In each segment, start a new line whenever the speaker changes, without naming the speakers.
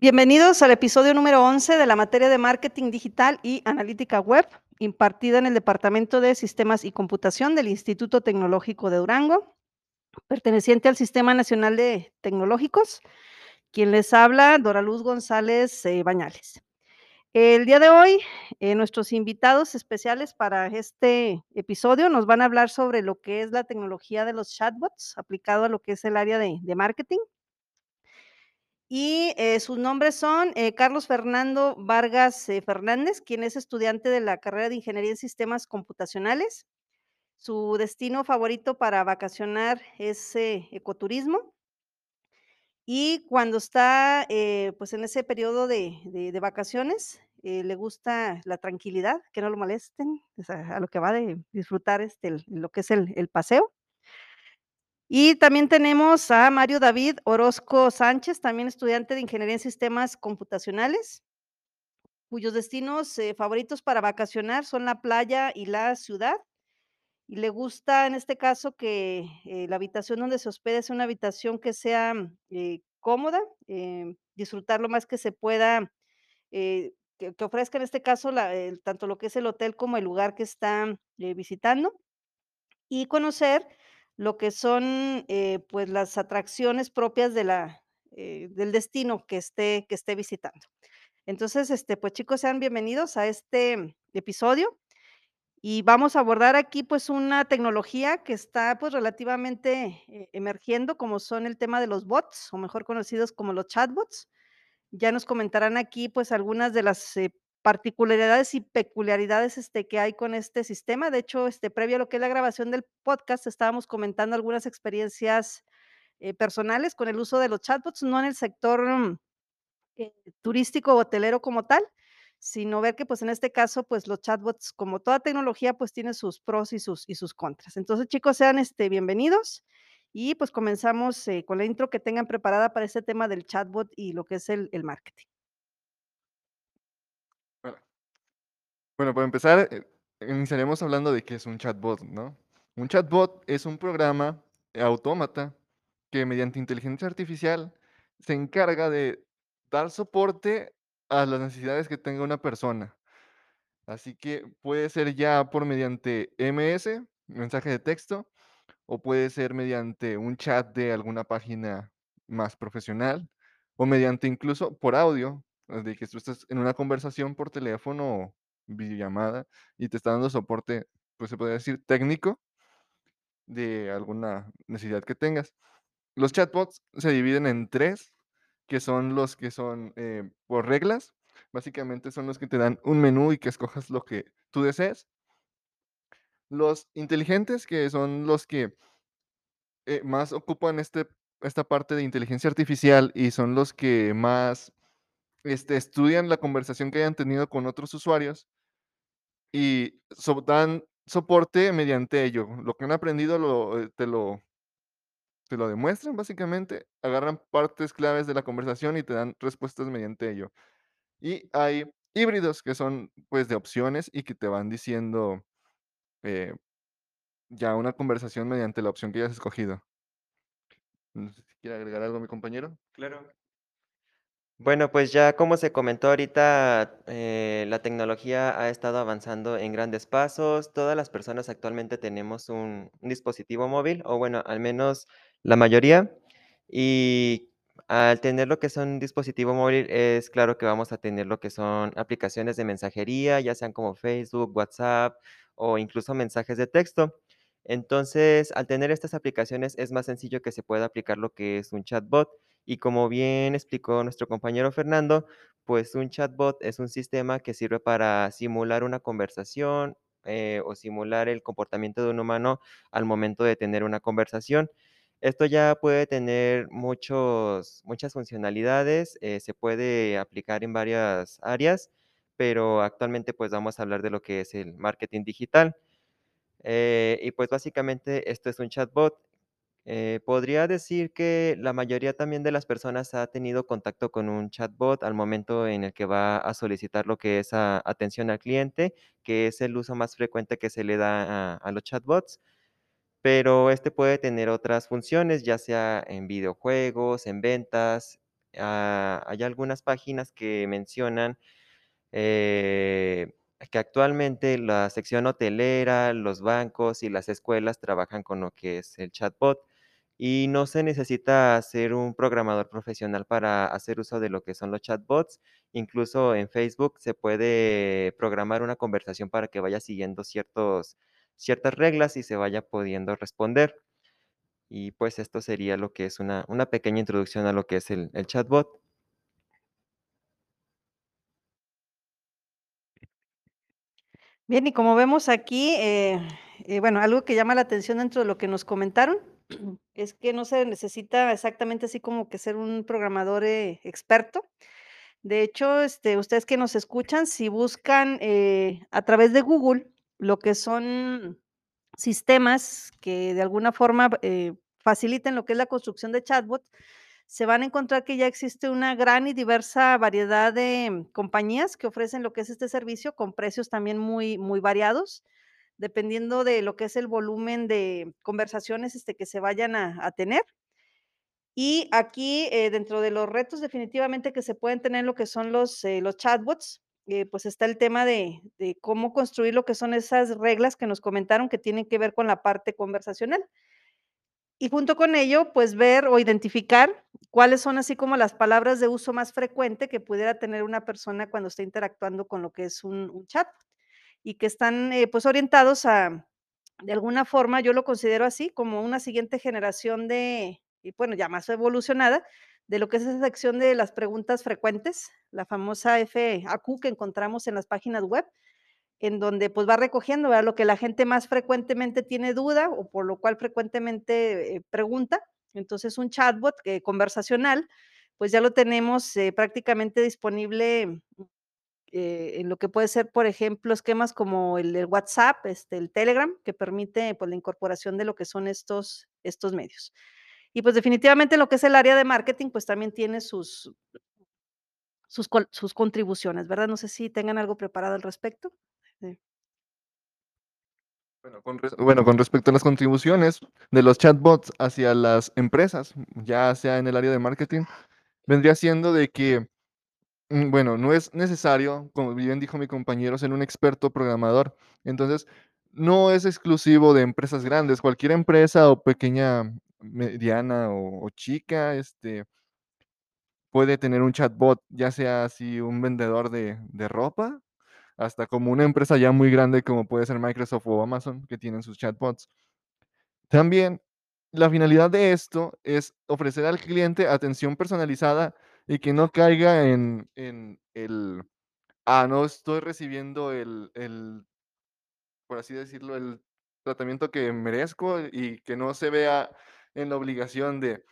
Bienvenidos al episodio número 11 de la materia de marketing digital y analítica web, impartida en el Departamento de Sistemas y Computación del Instituto Tecnológico de Durango, perteneciente al Sistema Nacional de Tecnológicos. Quien les habla, Dora Luz González eh, Bañales. El día de hoy, eh, nuestros invitados especiales para este episodio nos van a hablar sobre lo que es la tecnología de los chatbots aplicado a lo que es el área de marketing. Y eh, sus nombres son eh, Carlos Fernando Vargas eh, Fernández, quien es estudiante de la carrera de Ingeniería en Sistemas Computacionales. Su destino favorito para vacacionar es ecoturismo. Y cuando está pues en ese periodo de, vacaciones, le gusta la tranquilidad, que no lo molesten, a lo que va de disfrutar este, lo que es el paseo. Y también tenemos a Mario David Orozco Sánchez, también estudiante de Ingeniería en Sistemas Computacionales, cuyos destinos eh, favoritos para vacacionar son la playa y la ciudad. Y le gusta en este caso que eh, la habitación donde se hospede sea una habitación que sea eh, cómoda, disfrutar lo más que se pueda, que, ofrezca en este caso tanto lo que es el hotel como el lugar que está visitando y conocer lo que son, eh, pues, las atracciones propias de la, eh, del destino que esté que esté visitando. Entonces, este, pues, chicos, sean bienvenidos a este episodio, y vamos a abordar aquí, pues, una tecnología que está, pues, relativamente, eh, emergiendo, como son el tema de los bots, o mejor conocidos como los chatbots. Ya nos comentarán aquí, pues, algunas de las, particularidades y peculiaridades, este, que hay con este sistema. De hecho, este, previo a lo que es la grabación del podcast, estábamos comentando algunas experiencias, eh, personales con el uso de los chatbots, no en el sector, mm, eh, turístico o hotelero como tal, sino ver que, pues, en este caso, pues, los chatbots, como toda tecnología, pues, tiene sus pros y sus y sus contras. Entonces, chicos, sean, este, bienvenidos y, pues, comenzamos, eh, con la intro que tengan preparada para este tema del chatbot y lo que es el el marketing.
Bueno, para empezar, eh, iniciaremos hablando de qué es un chatbot, ¿no? Un chatbot es un programa autómata que mediante inteligencia artificial se encarga de dar soporte a las necesidades que tenga una persona. Así que puede ser ya por mediante MS, mensaje de texto, o puede ser mediante un chat de alguna página más profesional, o mediante incluso por audio, de que tú estás en una conversación por teléfono o videollamada y te está dando soporte, pues se podría decir técnico de alguna necesidad que tengas. Los chatbots se dividen en 3, que son los que son, eh, por reglas. Básicamente son los que te dan un menú y que escojas lo que tú desees. Los inteligentes, que son los que eh, más ocupan este esta parte de inteligencia artificial y son los que más, este, estudian la conversación que hayan tenido con otros usuarios y dan soporte mediante ello. Lo que han aprendido lo, eh, te lo te lo demuestran básicamente, agarran partes claves de la conversación y te dan respuestas mediante ello. Y hay híbridos que son, pues, de opciones y que te van diciendo, eh, ya una conversación mediante la opción que hayas escogido. Quiere agregar algo mi compañero.
Claro. Bueno, pues ya como se comentó ahorita, eh, la tecnología ha estado avanzando en grandes pasos. Todas las personas actualmente tenemos un, dispositivo móvil, o bueno, al menos la mayoría. Y al tener lo que son un dispositivo móvil, es claro que vamos a tener lo que son aplicaciones de mensajería, ya sean como Facebook, WhatsApp o incluso mensajes de texto. Entonces, al tener estas aplicaciones, es más sencillo que se pueda aplicar lo que es un chatbot. Y como bien explicó nuestro compañero Fernando, pues un chatbot es un sistema que sirve para simular una conversación eh, o simular el comportamiento de un humano al momento de tener una conversación. Esto ya puede tener muchos, muchas funcionalidades, eh, se puede aplicar en varias áreas, pero actualmente pues vamos a hablar de lo que es el marketing digital. Eh, y pues básicamente esto es un chatbot. Eh, podría decir que la mayoría también de las personas ha tenido contacto con un chatbot al momento en el que va a solicitar lo que es atención al cliente, que es el uso más frecuente que se le da a, a los chatbots, pero este puede tener otras funciones, ya sea en videojuegos, en ventas, ah, hay algunas páginas que mencionan, eh, que actualmente la sección hotelera, los bancos y las escuelas trabajan con lo que es el chatbot, y no se necesita ser un programador profesional para hacer uso de lo que son los chatbots. Incluso en Facebook se puede programar una conversación para que vaya siguiendo ciertos ciertas reglas y se vaya pudiendo responder. Y, pues, esto sería lo que es una una pequeña introducción a lo que es el el chatbot.
Bien, y como vemos aquí, eh eh, bueno, algo que llama la atención dentro de lo que nos comentaron, es que no se necesita exactamente así como que ser un programador, eh, experto. De hecho, este, ustedes que nos escuchan, si buscan, eh, a través de Google, lo que son sistemas que de alguna forma, eh, faciliten lo que es la construcción de chatbot, se van a encontrar que ya existe una gran y diversa variedad de compañías que ofrecen lo que es este servicio, con precios también muy muy variados, dependiendo de lo que es el volumen de conversaciones, este, que se vayan a tener. Y aquí, eh, dentro de los retos definitivamente que se pueden tener lo que son los, eh, los chatbots, eh, pues, está el tema de cómo construir lo que son esas reglas que nos comentaron que tienen que ver con la parte conversacional. Y junto con ello, pues, ver o identificar cuáles son así como las palabras de uso más frecuente que pudiera tener una persona cuando esté interactuando con lo que es un un chat, y que están, eh, pues, orientados a de alguna forma, yo lo considero así, como una siguiente generación de y bueno, ya más evolucionada, de lo que es esa sección de las preguntas frecuentes, la famosa FAQ que encontramos en las páginas web, en donde, pues, va recogiendo, ¿verdad?, lo que la gente más frecuentemente tiene duda, o por lo cual frecuentemente, eh, pregunta. Entonces, un chatbot, eh, conversacional, pues, ya lo tenemos, eh, prácticamente disponible, eh, en lo que puede ser, por ejemplo, esquemas como el de WhatsApp, este, el Telegram, que permite, pues, la incorporación de lo que son estos estos medios. Y, pues, definitivamente lo que es el área de marketing, pues, también tiene sus sus sus contribuciones, ¿verdad? No sé si tengan algo preparado al respecto. Sí.
Bueno, con bueno, con respecto a las contribuciones de los chatbots hacia las empresas, ya sea en el área de marketing, vendría siendo de que, bueno, no es necesario, como bien dijo mi compañero, ser un experto programador. Entonces, no es exclusivo de empresas grandes, cualquier empresa o pequeña, mediana o o chica, este puede tener un chatbot, ya sea así un vendedor de de ropa, hasta como una empresa ya muy grande, como puede ser Microsoft o Amazon, que tienen sus chatbots. También, la finalidad de esto es ofrecer al cliente atención personalizada y que no caiga en en el: "Ah, no estoy recibiendo el el" por así decirlo, "el tratamiento que merezco", y que no se vea en la obligación de: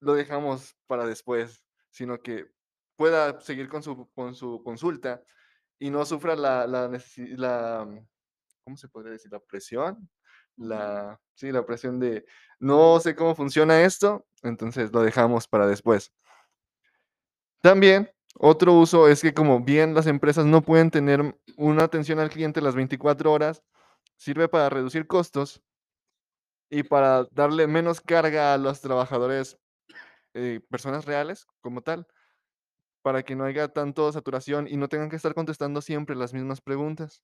"Lo dejamos para después", sino que pueda seguir con su con su consulta y no sufra la la la, ¿cómo se podría decir? ¿La presión? La sí, la presión de: "No sé cómo funciona esto, entonces lo dejamos para después". También, otro uso es que, como bien las empresas no pueden tener una atención al cliente las 24 horas, sirve para reducir costos y para darle menos carga a los trabajadores, eh, personas reales, como tal, para que no haya tanto saturación y no tengan que estar contestando siempre las mismas preguntas.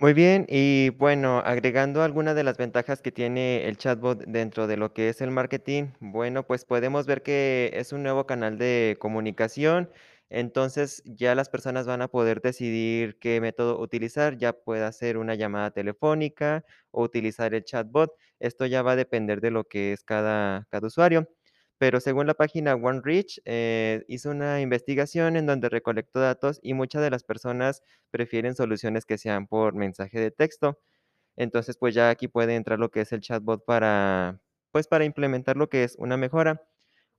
Muy bien, y bueno, agregando alguna de las ventajas que tiene el chatbot dentro de lo que es el marketing, bueno, pues, podemos ver que es un nuevo canal de comunicación. Entonces, ya las personas van a poder decidir qué método utilizar, ya pueda ser una llamada telefónica o utilizar el chatbot. Esto ya va a depender de lo que es cada cada usuario. Pero según la página OneReach, eh, hizo una investigación en donde recolectó datos y muchas de las personas prefieren soluciones que sean por mensaje de texto. Entonces, pues, ya aquí puede entrar lo que es el chatbot para, pues, para implementar lo que es una mejora.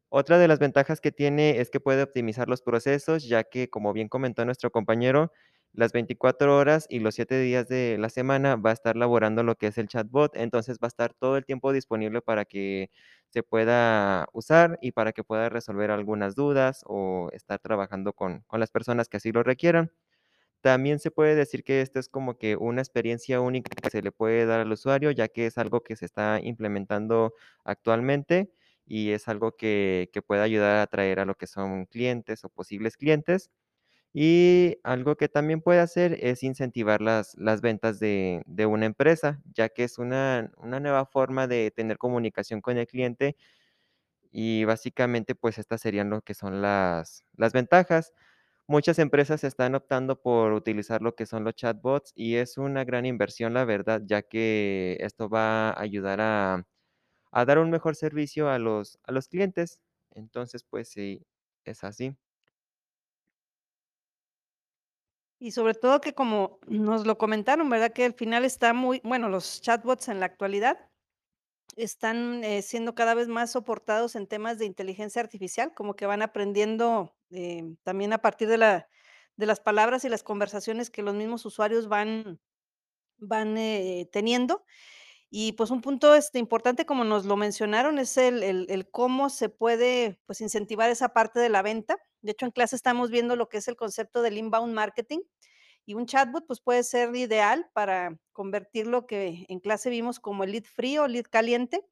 Otra de las ventajas que tiene es que puede optimizar los procesos, ya que, como bien comentó nuestro compañero, las 24 horas y los 7 días de la semana va a estar laborando lo que es el chatbot. Entonces, va a estar todo el tiempo disponible para que se pueda usar y para que pueda resolver algunas dudas o estar trabajando con con las personas que así lo requieran. También se puede decir que esto es como que una experiencia única que se le puede dar al usuario, ya que es algo que se está implementando actualmente y es algo que que puede ayudar a atraer a lo que son clientes o posibles clientes. Y algo que también puede hacer es incentivar las las ventas de de una empresa, ya que es una una nueva forma de tener comunicación con el cliente y básicamente, pues, estas serían lo que son las las ventajas. Muchas empresas están optando por utilizar lo que son los chatbots y es una gran inversión, la verdad, ya que esto va a ayudar a a dar un mejor servicio a los a los clientes. Entonces, pues sí, es así.
Y sobre todo que como nos lo comentaron, ¿verdad? Que al final está muy bueno, los chatbots en la actualidad están, eh, siendo cada vez más soportados en temas de inteligencia artificial, como que van aprendiendo, em, también a partir de la de las palabras y las conversaciones que los mismos usuarios van van, eh, teniendo. Y, pues, un punto, este, importante, como nos lo mencionaron, es el cómo se puede, pues, incentivar esa parte de la venta. De hecho, en clase estamos viendo lo que es el concepto del inbound marketing, y un chatbot, pues, puede ser ideal para convertir lo que en clase vimos como el lead frío, lead caliente,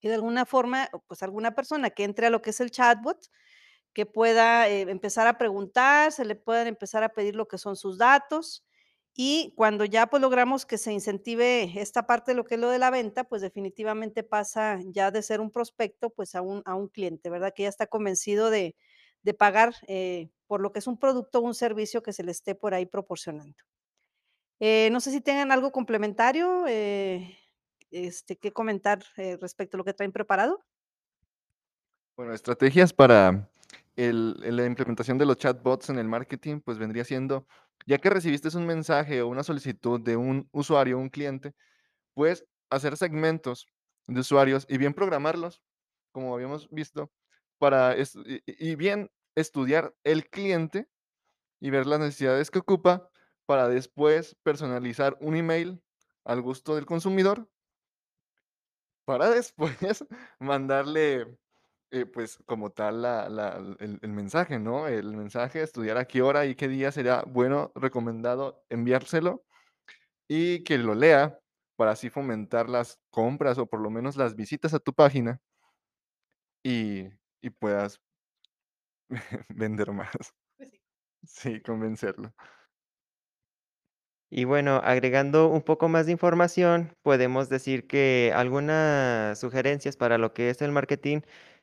y de alguna forma, pues, alguna persona que entre a lo que es el chatbot, que pueda, eh, empezar a preguntar, se le puedan empezar a pedir lo que son sus datos, y cuando ya, pues, logramos que se incentive esta parte de lo que es lo de la venta, pues, definitivamente pasa ya de ser un prospecto, pues, a un a un cliente, ¿verdad? Que ya está convencido de de pagar, eh, por lo que es un producto o un servicio que se le esté por ahí proporcionando. Eh, no sé si tengan algo complementario, eh, este, que comentar, eh, respecto a lo que traen preparado.
Bueno, estrategias para el la implementación de los chatbots en el marketing, pues, vendría siendo, ya que recibiste un mensaje o una solicitud de un usuario, un cliente, puedes hacer segmentos de usuarios y bien programarlos, como habíamos visto, para y y bien estudiar el cliente y ver las necesidades que ocupa para después personalizar un email al gusto del consumidor para después mandarle, eh, pues, como tal la la el el mensaje, ¿no? El mensaje, estudiar a qué hora y qué día sería bueno, recomendado enviárselo, y que lo lea para así fomentar las compras, o por lo menos las visitas a tu página y y puedas vender más.
Pues sí.
Sí, convencerlo.
Y bueno, agregando un poco más de información, podemos decir que algunas sugerencias para lo que es el marketing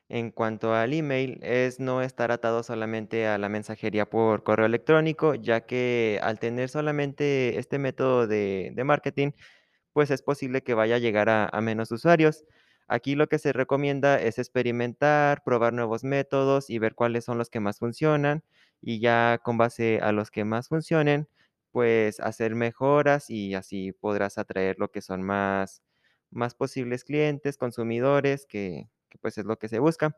en cuanto al email es no estar atado solamente a la mensajería por correo electrónico, ya que al tener solamente este método de marketing, pues es posible que vaya a llegar a a menos usuarios. Aquí lo que se recomienda es experimentar, probar nuevos métodos y ver cuáles son los que más funcionan, y ya con base a los que más funcionen, pues hacer mejoras y así podrás atraer lo que son más más posibles clientes, consumidores, que que, pues, es lo que se busca.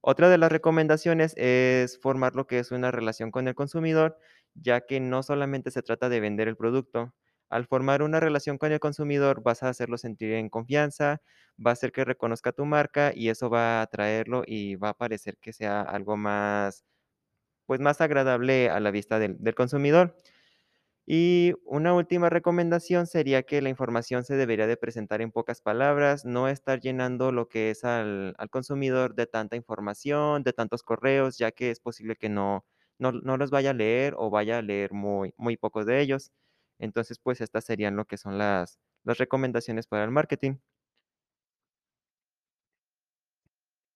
Otra de las recomendaciones es formar lo que es una relación con el consumidor, ya que no solamente se trata de vender el producto. Al formar una relación con el consumidor, vas a hacerlo sentir en confianza, va a hacer que reconozca tu marca y eso va a atraerlo y va a parecer que sea algo más, pues, más agradable a la vista del del consumidor. Y una última recomendación sería que la información se debería de presentar en pocas palabras, no estar llenando lo que es al al consumidor de tanta información, de tantos correos, ya que es posible que no no no los vaya a leer o vaya a leer muy muy pocos de ellos. Entonces, pues, estas serían lo que son las las recomendaciones para el marketing.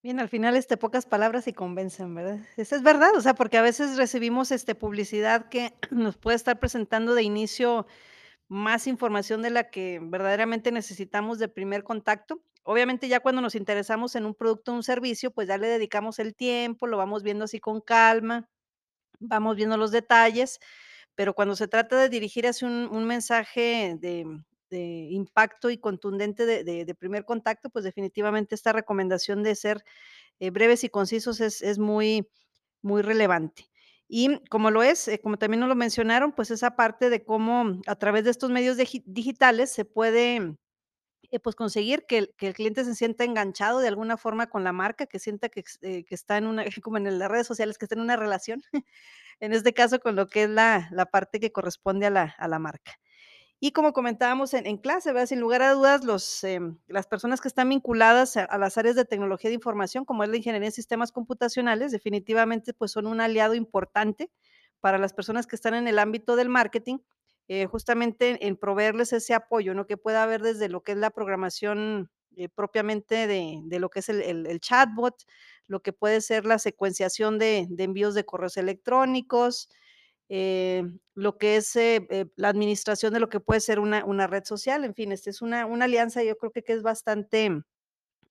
Bien, al final, este, pocas palabras y convencen, ¿verdad? Eso es verdad, o sea, porque a veces recibimos, este, publicidad que nos puede estar presentando de inicio más información de la que verdaderamente necesitamos de primer contacto. Obviamente, ya cuando nos interesamos en un producto o un servicio, pues, ya le dedicamos el tiempo, lo vamos viendo así con calma, vamos viendo los detalles, pero cuando se trata de dirigir un un mensaje de de impacto y contundente de de primer contacto, pues, definitivamente esta recomendación de ser, eh, breves y concisos es es muy muy relevante. Y como lo es, eh, como también nos lo mencionaron, pues, esa parte de cómo a través de estos medios digi digitales se puede, eh, pues, conseguir que el que el cliente se sienta enganchado de alguna forma con la marca, que sienta que que está en una como en las redes sociales, que está en una relación, en este caso, con lo que es la la parte que corresponde a la a la marca. Y como comentábamos en clase, ¿verdad? Sin lugar a dudas, los, em, las personas que están vinculadas a a las áreas de tecnología de información, como es la ingeniería en sistemas computacionales, definitivamente, pues, son un aliado importante para las personas que están en el ámbito del marketing, eh, justamente en proveerles ese apoyo, ¿no? Que pueda haber desde lo que es la programación, eh, propiamente de de lo que es el el el chatbot, lo que puede ser la secuenciación de de envíos de correos electrónicos, eh, lo que es, eh eh, la administración de lo que puede ser una una red social, en fin, este, es una una alianza, yo creo que que es bastante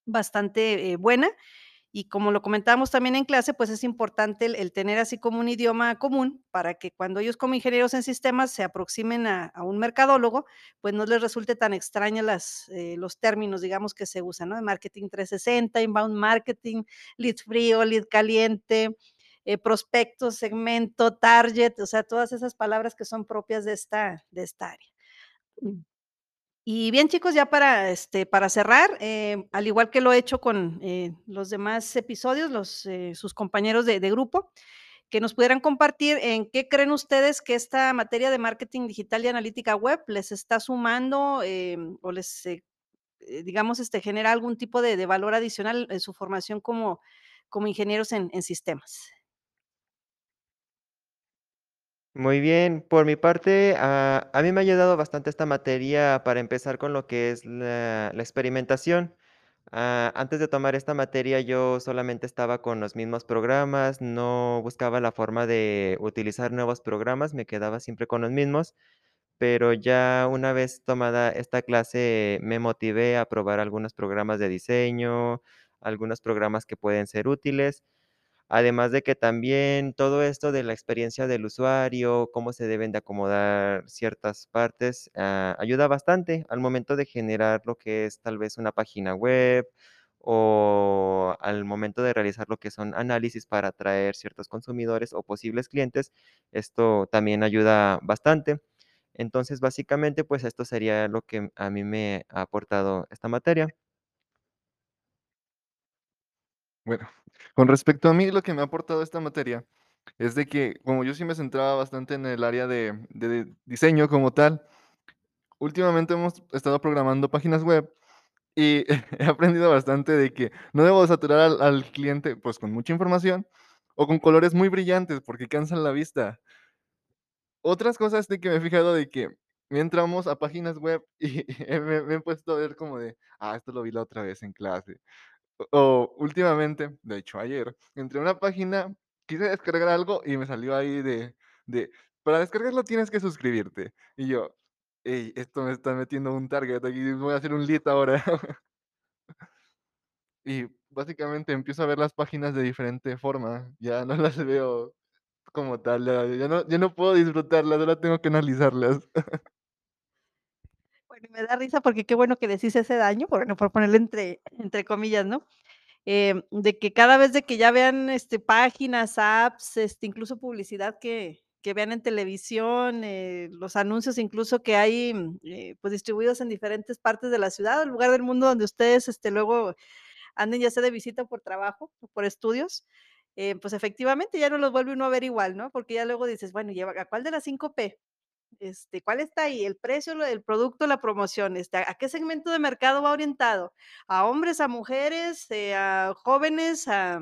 bastante, eh, buena. Y como lo comentábamos también en clase, pues, es importante el el tener así como un idioma común para que cuando ellos como ingenieros en sistemas se aproximen a a un mercadólogo, pues, no les resulte tan extraña las, eh, los términos, digamos, que se usan, ¿no? De marketing 360, inbound marketing, lead frío, lead caliente, eh, prospecto, segmento, target, o sea, todas esas palabras que son propias de esta de esta área. Y bien, chicos, ya para, este, para cerrar, eh, al igual que lo he hecho con, eh, los demás episodios, los, eh, sus compañeros de de grupo, que nos pudieran compartir en qué creen ustedes que esta materia de marketing digital y analítica web les está sumando, em, o les, eh, eh, digamos, este, genera algún tipo de de valor adicional en su formación como como ingenieros en en sistemas.
Muy bien, por mi parte, a a mí me ha ayudado bastante esta materia para empezar con lo que es la la experimentación. Ah, antes de tomar esta materia, yo solamente estaba con los mismos programas, no buscaba la forma de utilizar nuevos programas, me quedaba siempre con los mismos, pero ya una vez tomada esta clase, me motivé a probar algunos programas de diseño, algunos programas que pueden ser útiles. Además de que también todo esto de la experiencia del usuario, cómo se deben de acomodar ciertas partes, ah, ayuda bastante al momento de generar lo que es tal vez una página web, o al momento de realizar lo que son análisis para atraer ciertos consumidores o posibles clientes, esto también ayuda bastante. Entonces, básicamente, pues, esto sería lo que a mí me ha aportado esta materia.
Bueno, con respecto a mí, lo que me ha aportado esta materia es de que, como yo sí me centraba bastante en el área de diseño como tal, últimamente hemos estado programando páginas web y he aprendido bastante de que no debo saturar al cliente, pues, con mucha información o con colores muy brillantes, porque cansan la vista. Otras cosas de que me he fijado de que entramos a páginas web y me me he puesto a ver como de: "Ah, esto lo vi la otra vez en clase". O últimamente, de hecho, ayer, entré a una página, quise descargar algo y me salió ahí de de: "Para descargarlo tienes que suscribirte". Y yo: "Ey, esto me está metiendo un target aquí, voy a hacer un lead ahora". Y básicamente empiezo a ver las páginas de diferente forma, ya no las veo como tal, ya no ya no puedo disfrutarlas, ahora tengo que analizarlas.
Bueno, me da risa porque qué bueno que hice ese daño, bueno, por ponerlo entre entre comillas, ¿no? Em, de que cada vez de que ya vean, este, páginas, apps, este, incluso publicidad que que vean en televisión, eh, los anuncios incluso que hay, mm, eh, pues, distribuidos en diferentes partes de la ciudad, el lugar del mundo donde ustedes, este, luego anden, ya sea de visita por trabajo, o por estudios, eh, pues, efectivamente, ya no los vuelve uno a ver igual, ¿no? Porque ya luego dices: "Bueno, ¿y a cuál de las 5P? Este, ¿cuál está ahí? ¿El precio, del producto, la promoción? Este, ¿a qué segmento de mercado va orientado? ¿A hombres, a mujeres, eh, a jóvenes, a,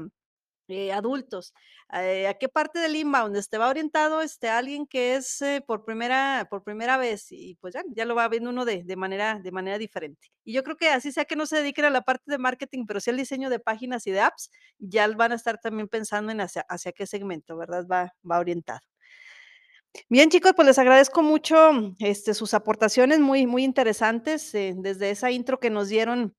eh, adultos? Eh, ¿a qué parte del inbound? Este, ¿va orientado, este, alguien que es, por primera por primera vez? Y, pues, ya ya lo va viendo uno de de manera de manera diferente. Y yo creo que así sea que no se dediquen a la parte de marketing, pero sí al diseño de páginas y de apps, ya van a estar también pensando en hacia hacia qué segmento, ¿verdad? Va va orientado. Bien, chicos, pues, les agradezco mucho, este, sus aportaciones muy muy interesantes, eh, desde esa intro que nos dieron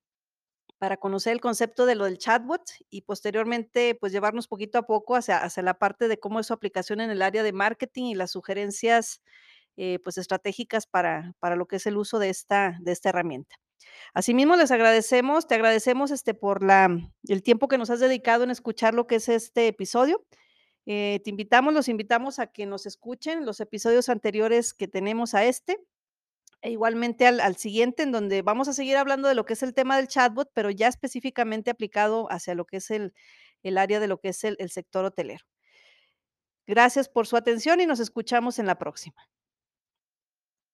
para conocer el concepto de lo del chatbot y posteriormente, pues, llevarnos poquito a poco hacia hacia la parte de cómo es su aplicación en el área de marketing y las sugerencias, eh, pues, estratégicas para para lo que es el uso de esta de esta herramienta. Asimismo, les agradecemos, te agradecemos, este, por la el tiempo que nos has dedicado en escuchar lo que es este episodio. Eh, te invitamos, los invitamos a que nos escuchen los episodios anteriores que tenemos a este, e igualmente al al siguiente, en donde vamos a seguir hablando de lo que es el tema del chatbot, pero ya específicamente aplicado hacia lo que es el el área de lo que es el el sector hotelero. Gracias por su atención y nos escuchamos en la próxima.